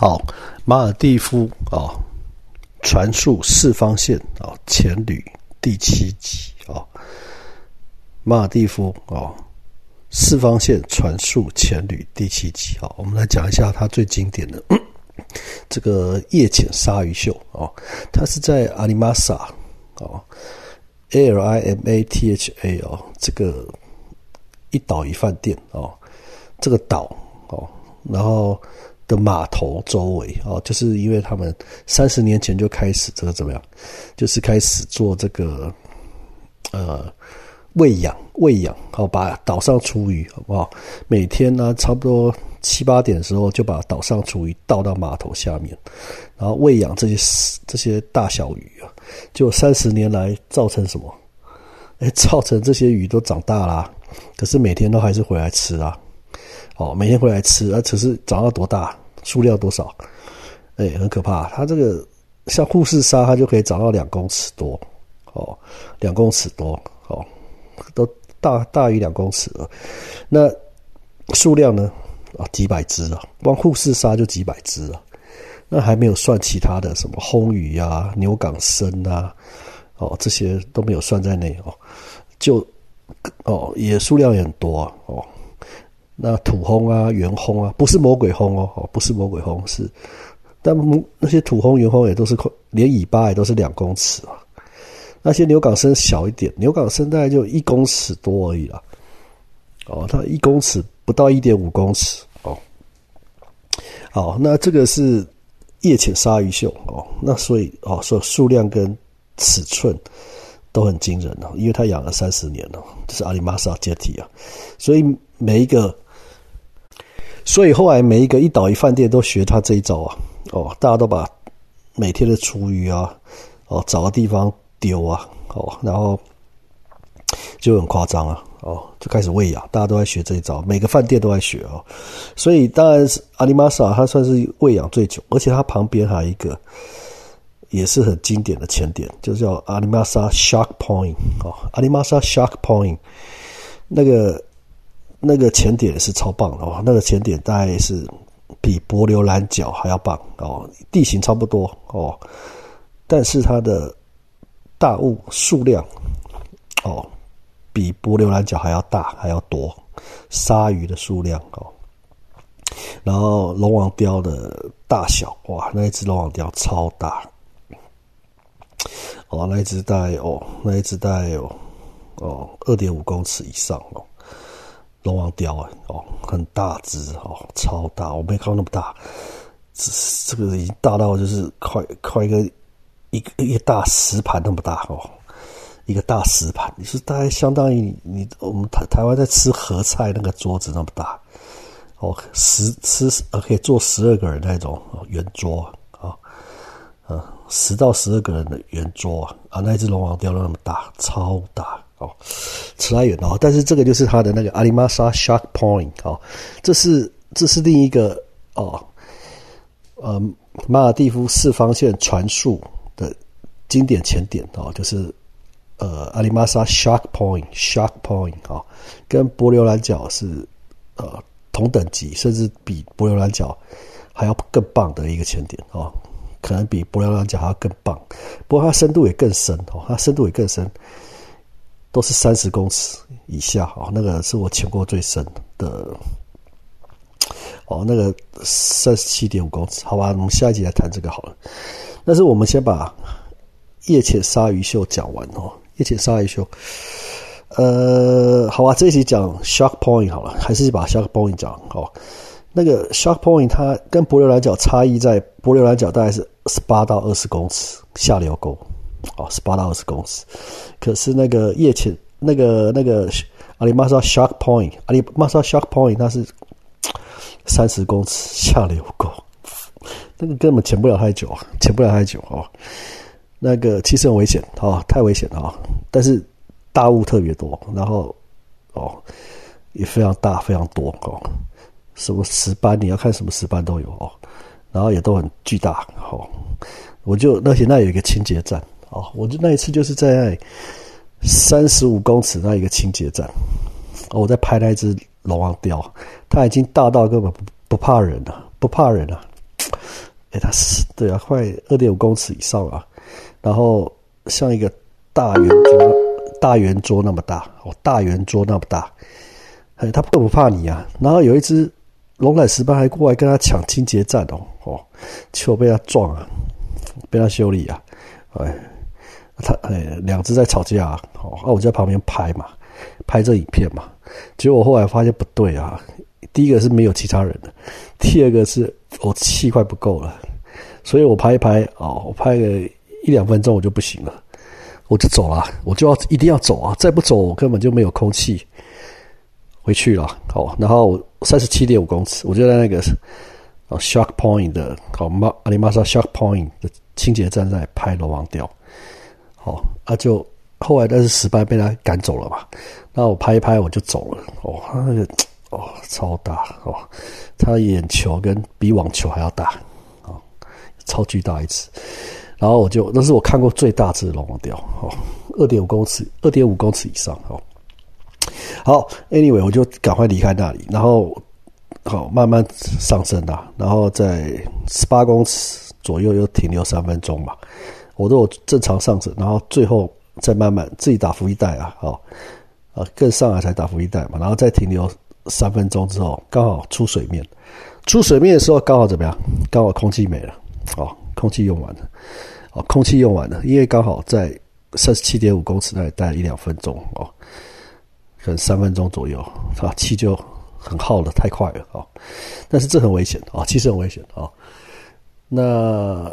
好，马尔蒂夫啊，传述四方线啊，前旅第七集啊，马尔蒂夫啊，四方线传述前旅第七集啊，我们来讲一下它最经典的这个夜潜鲨鱼秀啊，它是在阿里玛萨啊，A L I M A T H A 啊，这个一岛一饭店啊，这个岛哦，然后。的码头周围哦，就是因为他们三十年前就开始这个怎么样，就是开始做这个呃喂养喂养，好把岛上厨余好不好？每天呢差不多七八点的时候就把岛上厨余倒到码头下面，然后喂养这些这些大小鱼啊，就三十年来造成什么？哎，造成这些鱼都长大啦，可是每天都还是回来吃啊。哦，每天回来吃，而只是长到多大，数量多少，哎，很可怕。它这个像护士鲨，它就可以长到两公尺多，哦，两公尺多，哦，都大大于两公尺了。那数量呢？啊，几百只啊，光护士鲨就几百只啊。那还没有算其他的什么红鱼啊、牛港参啊，哦，这些都没有算在内哦。就哦，也数量也很多啊，哦。那土轰啊，圆轰啊，不是魔鬼轰哦，哦，不是魔鬼轰，是，但那些土轰、圆轰也都是连尾巴也都是两公尺啊。那些牛港生小一点，牛港生大概就一公尺多而已啦。哦，它一公尺不到一点五公尺哦。好，那这个是夜潜鲨鱼秀哦，那所以哦，说数量跟尺寸都很惊人哦，因为它养了三十年了，这是阿里玛莎阶梯啊，所以每一个。所以后来每一个一岛一饭店都学他这一招啊，哦，大家都把每天的厨余啊，哦，找个地方丢啊，哦，然后就很夸张啊，哦，就开始喂养，大家都在学这一招，每个饭店都在学哦。所以当然是阿里玛莎，它算是喂养最久，而且它旁边还有一个也是很经典的前点，就叫阿里玛莎 Shark Point 哦，阿里玛莎 Shark Point 那个。那个前点是超棒的哦，那个前点大概是比柏流蓝角还要棒哦，地形差不多哦，但是它的大物数量哦比柏流蓝角还要大还要多，鲨鱼的数量哦，然后龙王雕的大小哇，那一只龙王雕超大哦，那一只大概哦，那一只大概有哦二点五公尺以上哦。龙王雕哎哦，很大只哦，超大，我没看过那么大，这这个已经大到就是快快一个一个一个大石盘那么大哦，一个大石盘，你是大概相当于你我们台台湾在吃合菜那个桌子那么大。哦，十吃呃可以坐十二个人那种圆桌啊，嗯，十到十二个人的圆桌啊，那只龙王雕那么大，超大。哦，扯太远了。但是这个就是它的那个阿里玛莎 Shark Point 哦，这是这是另一个哦，呃，马尔蒂夫四方线传速的经典前点哦，就是呃阿里玛莎 Shark Point Shark Point 哦，跟博流蓝角是呃同等级，甚至比博流蓝角还要更棒的一个前点哦，可能比博流蓝角还要更棒。不过它深度也更深哦，它深度也更深。都是三十公尺以下哦，那个是我潜过最深的哦，那个三十七点五公尺，好吧，我们下一集来谈这个好了。但是我们先把夜潜鲨鱼秀讲完哦，夜潜鲨鱼秀，呃，好吧，这一集讲 Shark Point 好了，还是把 Shark Point 讲哦。那个 Shark Point 它跟柏流蓝角差异在，柏流蓝角大概是十八到二十公尺下流沟。哦，十八到二十公尺，可是那个夜潜那个那个阿里玛莎 Shark Point，阿里玛莎 Shark Point 那是三十公尺下流沟，那个根本潜不了太久，潜不了太久哦。那个其实很危险哦，太危险了啊！但是大雾特别多，然后哦也非常大，非常多哦。什么石斑，你要看什么石斑都有哦，然后也都很巨大哦。我就而且那有一个清洁站。哦，我就那一次就是在三十五公尺那一个清洁站，我在拍那只龙王雕，它已经大到根本不不怕人了，不怕人了。哎，它是对啊，快二点五公尺以上啊，然后像一个大圆桌，大圆桌那么大，哦，大圆桌那么大，哎，它不不怕你啊。然后有一只龙奶石斑还过来跟他抢清洁站哦，哦，结果被他撞啊，被他修理啊，哎，哎，两只在吵架，哦，啊，我在旁边拍嘛，拍这影片嘛，结果后来发现不对啊。第一个是没有其他人的，第二个是我气快不够了，所以我拍一拍哦，我拍个一两分钟我就不行了，我就走了，我就要一定要走啊，再不走我根本就没有空气回去了。好，然后三十七点五公尺，我就在那个哦 Shark Point 的好马阿里玛莎 Shark Point 的清洁站在拍龙王雕，好，啊就后来但是失败被他赶走了嘛，那我拍一拍我就走了，哦，那个。哦，超大哦！他眼球跟比网球还要大啊，超巨大一只。然后我就那是我看过最大只的龙王雕哦，二点五公尺，二点五公尺以上哦。好，anyway，我就赶快离开那里，然后好慢慢上升啊，然后在十八公尺左右又停留三分钟嘛。我都有正常上升，然后最后再慢慢自己打浮一带啊，好啊，更上来才打浮一带嘛，然后再停留。三分钟之后，刚好出水面。出水面的时候，刚好怎么样？刚好空气没了，哦，空气用完了，哦，空气用完了，因为刚好在三十七点五公尺那里待了一两分钟，哦，可能三分钟左右，啊，气就很耗的太快了，哦，但是这很危险，啊，其实很危险，啊，那。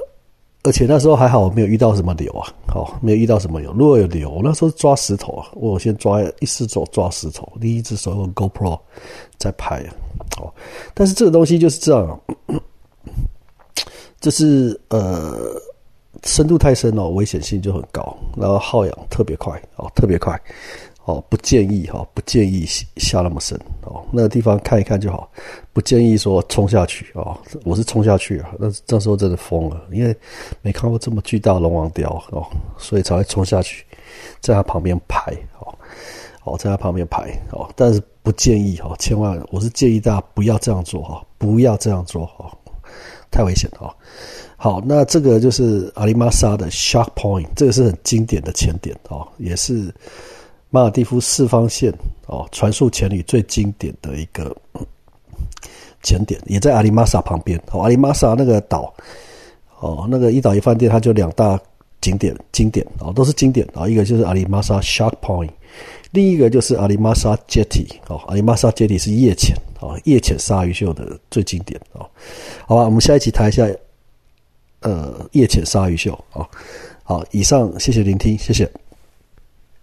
而且那时候还好，我没有遇到什么流啊，好，没有遇到什么流。如果有流，那时候抓石头啊，我先抓一只手抓石头，另一只手用 GoPro 在拍啊，哦。但是这个东西就是这样，就是呃，深度太深哦，危险性就很高，然后耗氧特别快哦，特别快。哦，不建议哈，不建议下那么深哦，那个地方看一看就好，不建议说冲下去哦。我是冲下去啊，那这时候真的疯了，因为没看过这么巨大龙王雕哦，所以才会冲下去，在他旁边拍哦，哦，在他旁边拍哦，但是不建议哈，千万，我是建议大家不要这样做哈，不要这样做哈，太危险了。好，那这个就是阿里玛莎的 Shark Point，这个是很经典的前点哦，也是。马尔蒂夫四方线哦，传数前旅最经典的一个前点，也在阿里玛莎旁边。哦，阿里玛莎那个岛哦，那个一岛一饭店，它就两大景点，经典哦，都是经典啊。一个就是阿里玛莎 Shark Point，另一个就是阿里玛莎 Jetty 哦，阿里玛莎 Jetty 是夜潜哦，夜潜鲨鱼秀的最经典哦。好吧，我们下一期谈一下呃夜潜鲨鱼秀啊。好，以上谢谢聆听，谢谢。